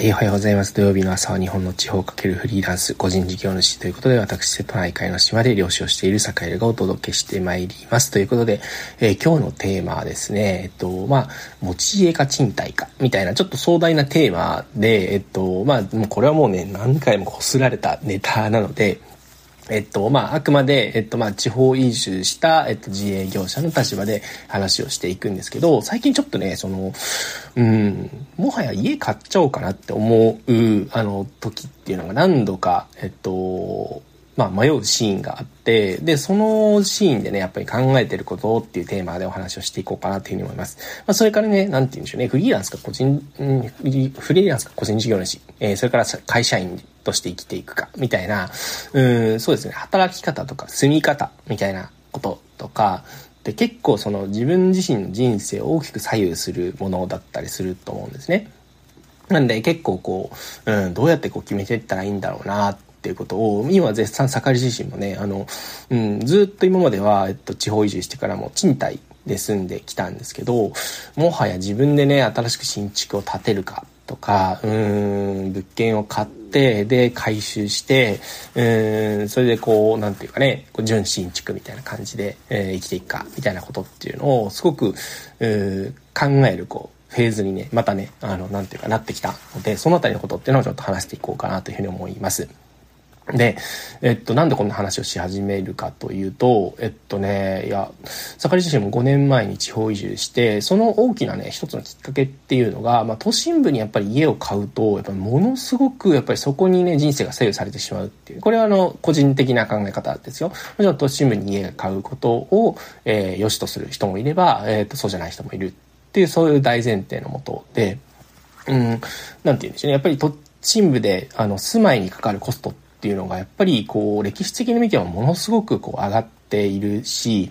はい、おはようございます。土曜日の朝は日本の地方かけるフリーランス、個人事業主ということで、私、瀬戸内海の島で漁師をしている坂井がお届けしてまいります。ということで、えー、今日のテーマはですね、えっと、まあ、持ち家か賃貸か、みたいなちょっと壮大なテーマで、えっと、まあ、もうこれはもうね、何回もこすられたネタなので、えっと、まあ、あくまで、えっと、まあ、地方移住した、えっと、自営業者の立場で話をしていくんですけど、最近ちょっとね、その、うん、もはや家買っちゃおうかなって思う、あの、時っていうのが何度か、えっと、まあ、迷うシーンがあって、で、そのシーンでね、やっぱり考えてることっていうテーマでお話をしていこうかなというふうに思います。まあ、それからね、なんて言うんでしょうね、フリーランスか個人、フリーランスか個人事業主、えー、それから会社員として生きていくか、みたいな、うん、そうですね、働き方とか住み方みたいなこととか、で結構その自分自身の人生を大きく左右するものだったりすると思うんですね。なんで結構こう、うん、どうやってこう決めていったらいいんだろうなっていうことを、今絶賛盛り自身もね、あの、うん、ずっと今までは、えっと、地方移住してからも賃貸で住んできたんですけど、もはや自分でね、新しく新築を建てるかとか、うん、物件を買って、で、回収して、うん、それでこう、なんていうかね、こう純新築みたいな感じで、えー、生きていくか、みたいなことっていうのを、すごく、う考える、こう、フェーズにね、またね、あの、なんていうかなってきたので、そのあたりのことっていうのをちょっと話していこうかなというふうに思います。で、えっと、なんでこんな話をし始めるかというと、えっとね、いや、盛り自身も5年前に地方移住して、その大きなね、一つのきっかけっていうのが、まあ、都心部にやっぱり家を買うと、やっぱものすごく、やっぱりそこにね、人生が左右されてしまうっていう、これはあの、個人的な考え方ですよ。もちろん都心部に家が買うことを、えー、良しとする人もいれば、えっ、と、そうじゃない人もいるっていう、そういう大前提のもとで、うん、なんて言うんでしょうね。やっぱり都心部で、あの、住まいにかかるコストってっていうのがやっぱりこう歴史的に見てもものすごくこう上がっているし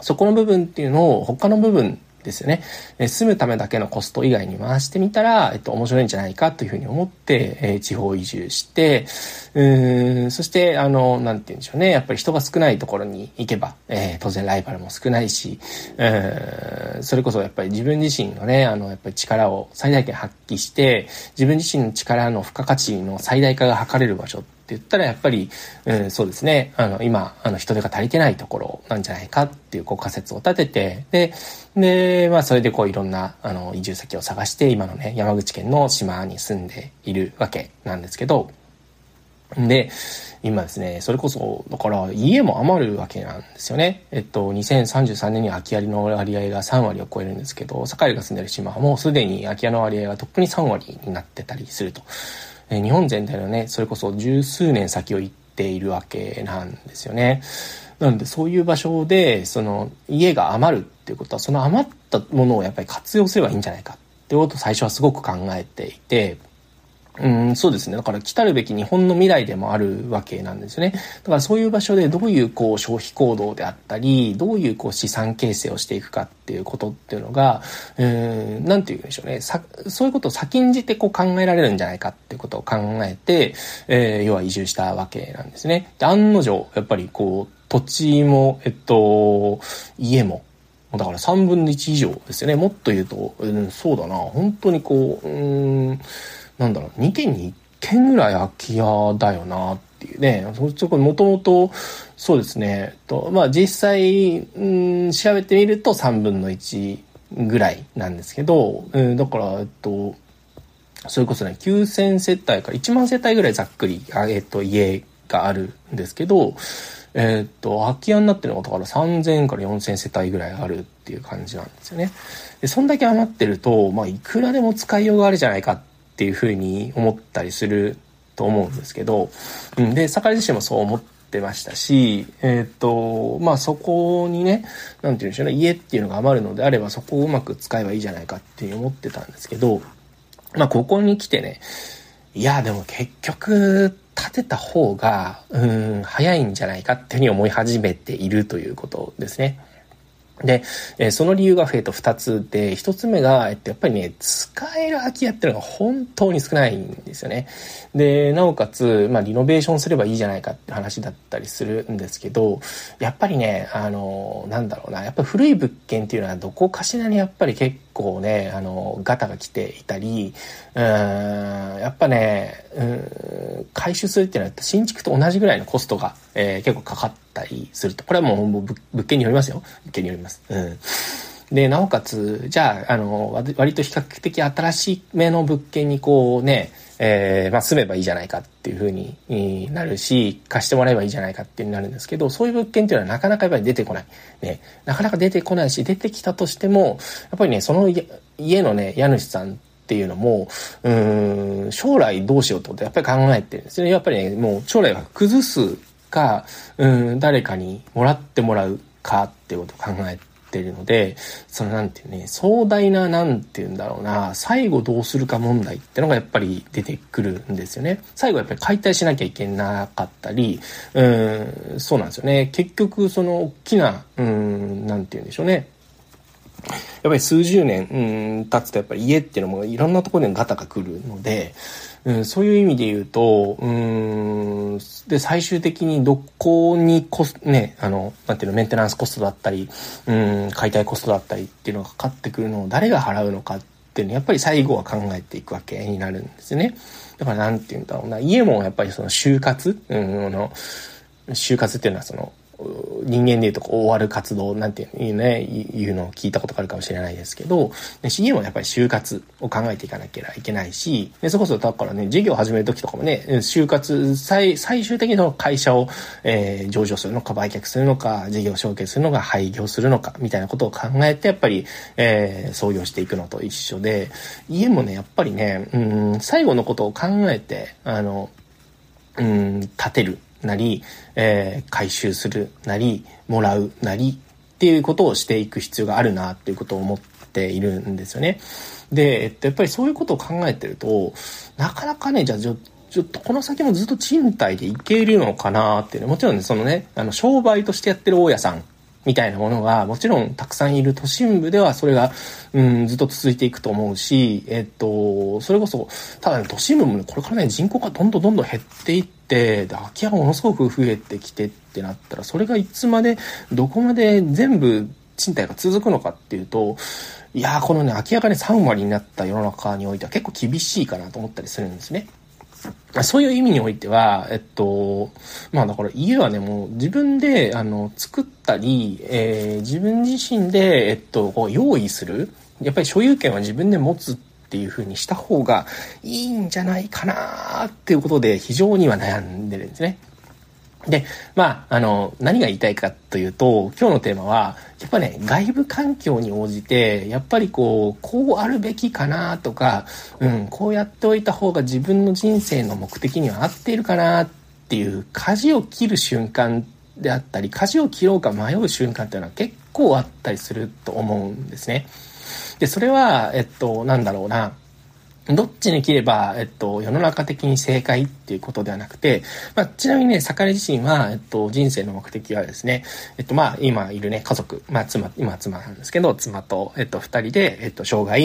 そこの部分っていうのを他の部分ですよね。住むためだけのコスト以外に回してみたら、えっと、面白いんじゃないかというふうに思って、えー、地方移住して、うん、そして、あの、なんて言うんでしょうね。やっぱり人が少ないところに行けば、えー、当然ライバルも少ないし、うん、それこそやっぱり自分自身のね、あの、やっぱり力を最大限発揮して、自分自身の力の付加価値の最大化が図れる場所って言ったらやっぱり、うん、そうですねあの今あの人手が足りてないところなんじゃないかっていうこう仮説を立ててでで、まあ、それでこういろんなあの移住先を探して今のね山口県の島に住んでいるわけなんですけどで今ですねそれこそだから家も余るわけなんですよねえっと2033年に空き家の割合が3割を超えるんですけど堺が住んでる島はもうすでに空き家の割合がとっくに3割になってたりすると。え日本全体のねそれこそ十数年先を行っているわけなんですよね。なのでそういう場所でその家が余るっていうことはその余ったものをやっぱり活用すればいいんじゃないかってことを最初はすごく考えていてうん、そうですね。だから来たるべき日本の未来でもあるわけなんですよね。だからそういう場所でどういうこう消費行動であったり、どういうこう資産形成をしていくかっていうことっていうのが、うん、なんて言うんでしょうね。さそういうことを先んじてこう考えられるんじゃないかっていうことを考えて、えー、要は移住したわけなんですね。で、案の定、やっぱりこう、土地も、えっと、家も、だから3分の1以上ですよね。もっと言うと、うん、そうだな。本当にこう、うん、なんだろう、2軒に1軒ぐらい空き家だよなっていうね。そこもともと、そうですね。とまあ実際、うん、調べてみると3分の1ぐらいなんですけど、うん、だから、えっと、それこそね、9000世帯から1万世帯ぐらいざっくり、えっと、家があるんですけど、えっと、空き家になってるのがだから3000から4000世帯ぐらいあるっていう感じなんですよね。で、そんだけ余ってると、まあ、いくらでも使いようがあるじゃないかっっていうふうに思ったりすると思うんですけど、うん、で、坂井自身もそう思ってましたし、えっ、ー、と、まあそこにね、なんて言うんでしょうね、家っていうのが余るのであればそこをうまく使えばいいじゃないかっていう思ってたんですけど、まあここに来てね、いや、でも結局、建てた方が、うん、早いんじゃないかっていうふうに思い始めているということですね。で、えー、その理由が増えと2つで、1つ目が、えっと、やっぱりね、使える空き家っていうのが本当に少ないんですよね。で、なおかつ、まあ、リノベーションすればいいじゃないかって話だったりするんですけど、やっぱりね、あの、なんだろうな、やっぱ古い物件っていうのはどこかしらにやっぱり結構ね、あの、ガタが来ていたり、うん、ややっぱね、うん、回収するっていうのは新築と同じぐらいのコストが、えー、結構かかったりすると。これはもう物件によりますよ。物件によります。うん。で、なおかつ、じゃあ、あの、割と比較的新しめの物件にこうね、えー、まあ住めばいいじゃないかっていうふうになるし、貸してもらえばいいじゃないかっていうになるんですけど、そういう物件っていうのはなかなかやっぱり出てこない。ね、なかなか出てこないし、出てきたとしても、やっぱりね、その家のね、家主さんっていうのも、うん、将来どうしようとやっぱり考えてるんですね。やっぱりね、もう将来は崩すか、うん、誰かにもらってもらうかっていうことを考えてるので、そのなんていうね、壮大な、なんていうんだろうな、最後どうするか問題ってのがやっぱり出てくるんですよね。最後やっぱり解体しなきゃいけなかったり、うん、そうなんですよね。結局その大きな、うん、なんて言うんでしょうね。やっぱり数十年、うん、経つとやっぱり家っていうのもいろんなところでガタが来るので、うん、そういう意味で言うと、うん、で、最終的にどこにコス、ね、あの、なんていうの、メンテナンスコストだったり、うん、解体コストだったりっていうのがかかってくるのを誰が払うのかっていうのやっぱり最後は考えていくわけになるんですよね。だからなんて言うんだろうな、家もやっぱりその就活、うん、あの、就活っていうのはその、人間で言うとこう終わる活動なんていうね、いうのを聞いたことがあるかもしれないですけど、CM はやっぱり就活を考えていかなきゃいけないし、でそこそこだからね、事業を始める時とかもね、就活、最、最終的にの会社を、えー、上場するのか売却するのか、事業を承継するのか廃業するのか、みたいなことを考えて、やっぱり、えー、創業していくのと一緒で、家もね、やっぱりね、うん、最後のことを考えて、あの、うん、立てる。なり、えー、回収するなり、もらうなりっていうことをしていく必要があるなっていうことを思っているんですよね。で、えっと、やっぱりそういうことを考えてると、なかなかね、じゃあ、ちょっとこの先もずっと賃貸でいけるのかなっていうね、もちろんね、そのね、あの、商売としてやってる大家さんみたいなものがもちろんたくさんいる都心部ではそれが、うん、ずっと続いていくと思うし、えっと、それこそ、ただね、都心部もね、これからね、人口がどんどんどんどん減っていって、で空き家がものすごく増えてきてってなったら、それがいつまで、どこまで全部賃貸が続くのかっていうと、いやー、このね、空き家がね、3割になった世の中においては結構厳しいかなと思ったりするんですね。そういう意味においては、えっと、まあだから家はね、もう自分で、あの、作ったり、えー、自分自身で、えっと、こう用意する。やっぱり所有権は自分で持つっていう風にした方がいいんじゃないかなっていうことで非常には悩んでるんですね。で、まあ、あの、何が言いたいかというと、今日のテーマは、やっぱね、外部環境に応じて、やっぱりこう、こうあるべきかなとか、うん、こうやっておいた方が自分の人生の目的には合っているかなっていう、舵を切る瞬間であったり、舵を切ろうか迷う瞬間っていうのは結構あったりすると思うんですね。で、それは、えっと、なんだろうな、どっちに切れば、えっと、世の中的に正解っていうことではなくて、まあ、ちなみにね、坂井自身は、えっと、人生の目的はですね、えっと、まあ、今いるね、家族、まあ、妻、今妻なんですけど、妻と、えっと、二人で、えっと、生涯、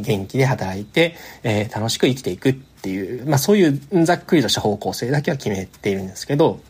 元気で働いて、えー、楽しく生きていくっていう、まあ、そういうざっくりとした方向性だけは決めているんですけど、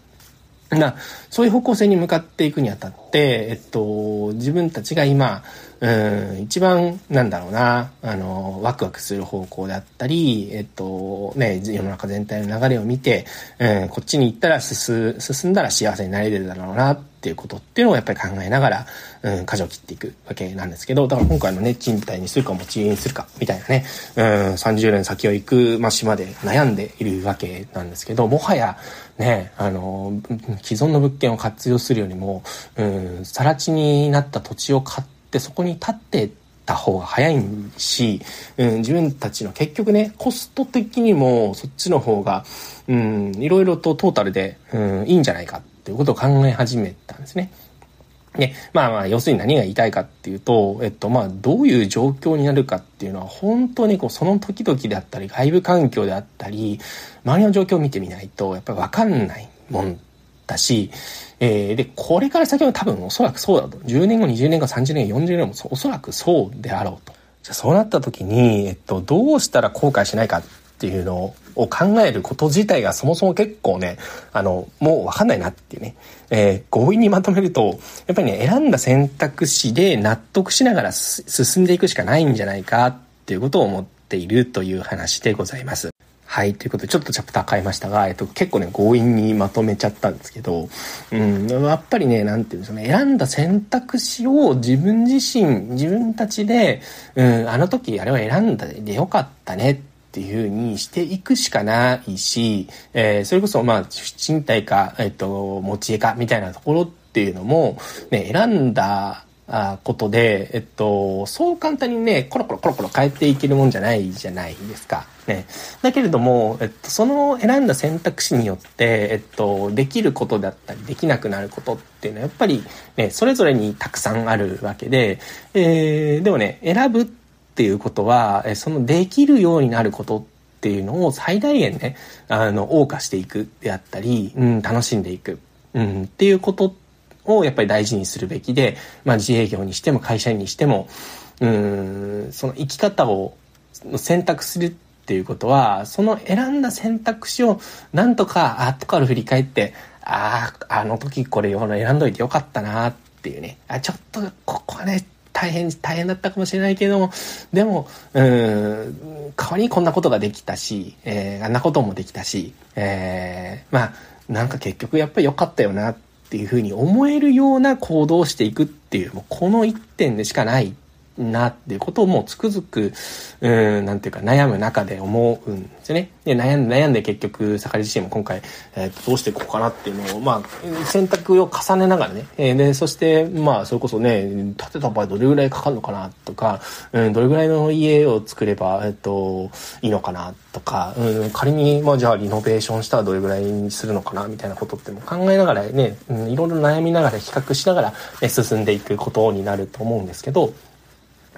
な、そういう方向性に向かっていくにあたって、えっと、自分たちが今、うん、一番、なんだろうな、あの、ワクワクする方向であったり、えっと、ね、世の中全体の流れを見て、うん、こっちに行ったら進、んだら幸せになれるだろうな、っっていうことっていうのをやっぱり考えながら、うん、舵を切っていくわけなんですけど、だから今回のね、賃貸にするか持ち家にするか、みたいなね、うん、30年先を行く、まあ、島で悩んでいるわけなんですけど、もはや、ね、あの、既存の物件を活用するよりも、うん、更地になった土地を買ってそこに立ってた方が早いし、うん、自分たちの結局ね、コスト的にもそっちの方が、うん、いろいろとトータルで、うん、いいんじゃないかっていうことを考え始めたんですね。で、まあまあ、要するに何が言いたいかっていうと、えっと、まあ、どういう状況になるかっていうのは、本当にこう、その時々であったり、外部環境であったり、周りの状況を見てみないと、やっぱりわかんないもんだし、えー、で、これから先は多分おそらくそうだと。10年後、20年後、30年後、40年後もおそらくそうであろうと。じゃそうなった時に、えっと、どうしたら後悔しないかっていうのを考えること自体がそもそも結構ね、あの、もうわかんないなっていうね、えー、強引にまとめると、やっぱりね、選んだ選択肢で納得しながら進んでいくしかないんじゃないかっていうことを思っているという話でございます。はい。ということで、ちょっとチャプター変えましたが、えっと、結構ね、強引にまとめちゃったんですけど、うん、やっぱりね、なんていうんでしょうね、選んだ選択肢を自分自身、自分たちで、うん、あの時あれは選んだでよかったねっていうふうにしていくしかないし、えー、それこそ、まあ、身体か、えっと、持ち家かみたいなところっていうのも、ね、選んだあことで、えっと、そう簡単にね、コロコロコロコロ変えていけるもんじゃないじゃないですか。ね。だけれども、えっと、その選んだ選択肢によって、えっと、できることだったり、できなくなることっていうのは、やっぱりね、それぞれにたくさんあるわけで、えー、でもね、選ぶってていうことは、そのできるようになることっていうのを最大限ね、あの、謳歌していくであったり、うん、楽しんでいく、うん、っていうことをやっぱり大事にするべきで、まあ自営業にしても会社員にしても、うん、その生き方を選択するっていうことは、その選んだ選択肢をなんとか後から振り返って、ああ、あの時これ選んどいてよかったなっていうね、あ、ちょっとここはね、大変、大変だったかもしれないけども、でも、うん、代わりにこんなことができたし、えー、あんなこともできたし、えー、まあ、なんか結局やっぱり良かったよなっていうふうに思えるような行動をしていくっていう、もうこの一点でしかない。なっていうことをもうつくづく、うん、なんていうか悩む中で思うんですよね。で、悩んで悩んで結局、坂井自身も今回、えー、どうしていこうかなっていうのを、まあ、選択を重ねながらね、えー、で、そして、まあ、それこそね、建てた場合どれぐらいかかるのかなとか、うん、どれぐらいの家を作れば、えっと、いいのかなとか、うん、仮に、まあ、じゃあリノベーションしたらどれぐらいにするのかなみたいなことっても考えながらね、うん、いろいろ悩みながら比較しながら、ね、進んでいくことになると思うんですけど、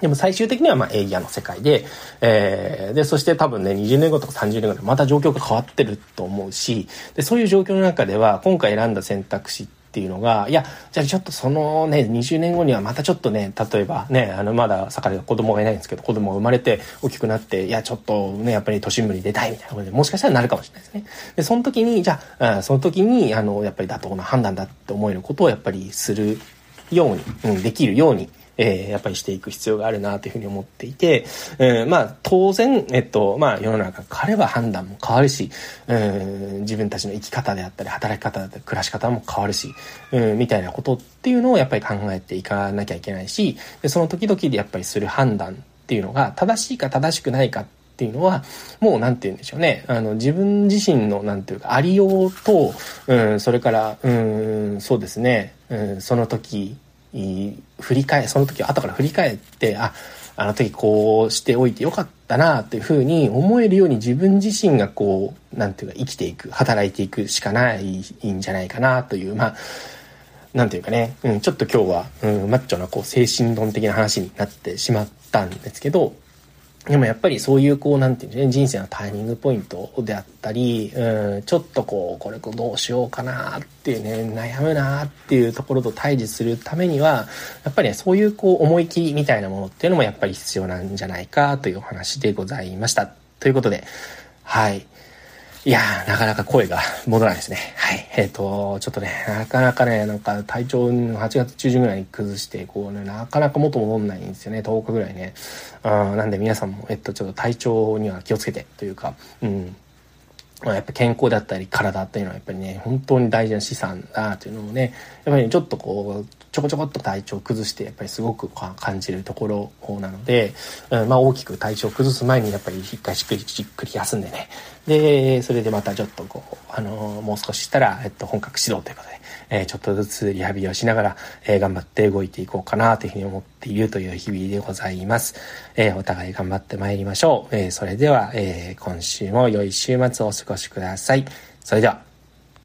でも最終的にはまあエイヤの世界で、えー、で、そして多分ね、20年後とか30年後でまた状況が変わってると思うし、で、そういう状況の中では、今回選んだ選択肢っていうのが、いや、じゃあちょっとそのね、20年後にはまたちょっとね、例えばね、あの、まだ盛りが子供がいないんですけど、子供が生まれて大きくなって、いや、ちょっとね、やっぱり都心部に出たいみたいなことで、もしかしたらなるかもしれないですね。で、その時に、じゃあ、その時に、あの、やっぱり妥当な判断だって思えることをやっぱりするように、うん、できるように、えー、やっぱりしていく必要があるなというふうに思っていて、えー、まあ当然、えっと、まあ世の中変われば判断も変わるし、うん、自分たちの生き方であったり、働き方だったり、暮らし方も変わるし、うん、みたいなことっていうのをやっぱり考えていかなきゃいけないし、でその時々でやっぱりする判断っていうのが正しいか正しくないかっていうのは、もうなんて言うんでしょうね。あの、自分自身のなんていうか、ありようと、うん、それから、うん、そうですね、うん、その時振り返、その時後から振り返って、あ、あの時こうしておいてよかったなっていうふうに思えるように自分自身がこう、なんていうか生きていく、働いていくしかないんじゃないかなという、まあ、なんていうかね、うん、ちょっと今日は、うん、マッチョなこう精神論的な話になってしまったんですけど、でもやっぱりそういうこう、なんていうんですね、人生のターニングポイントであったり、うん、ちょっとこう、これどうしようかなっていうね、悩むなっていうところと対峙するためには、やっぱり、ね、そういうこう、思い切りみたいなものっていうのもやっぱり必要なんじゃないかというお話でございました。ということで、はい。いやー、なかなか声が戻らないですね。はい。えっ、ー、と、ちょっとね、なかなかね、なんか体調8月中旬ぐらいに崩して、こうね、なかなか元戻んないんですよね。10日ぐらいね。うん、なんで皆さんも、えっと、ちょっと体調には気をつけてというか、うん。やっぱ健康だったり体っていうのはやっぱりね、本当に大事な資産だというのをね、やっぱりちょっとこう、ちょこちょこっと体調を崩してやっぱりすごく感じるところなので、うん、まあ大きく体調を崩す前にやっぱり一回しっくりじっくり休んでね、で、それでまたちょっとこう、あのー、もう少ししたら、えっと、本格指導ということで、えー、ちょっとずつリハビリをしながら、えー、頑張って動いていこうかなというふうに思っているという日々でございます。えお互い頑張ってまいりましょう。えそれでは、え今週も良い週末をお過ごしください。それでは。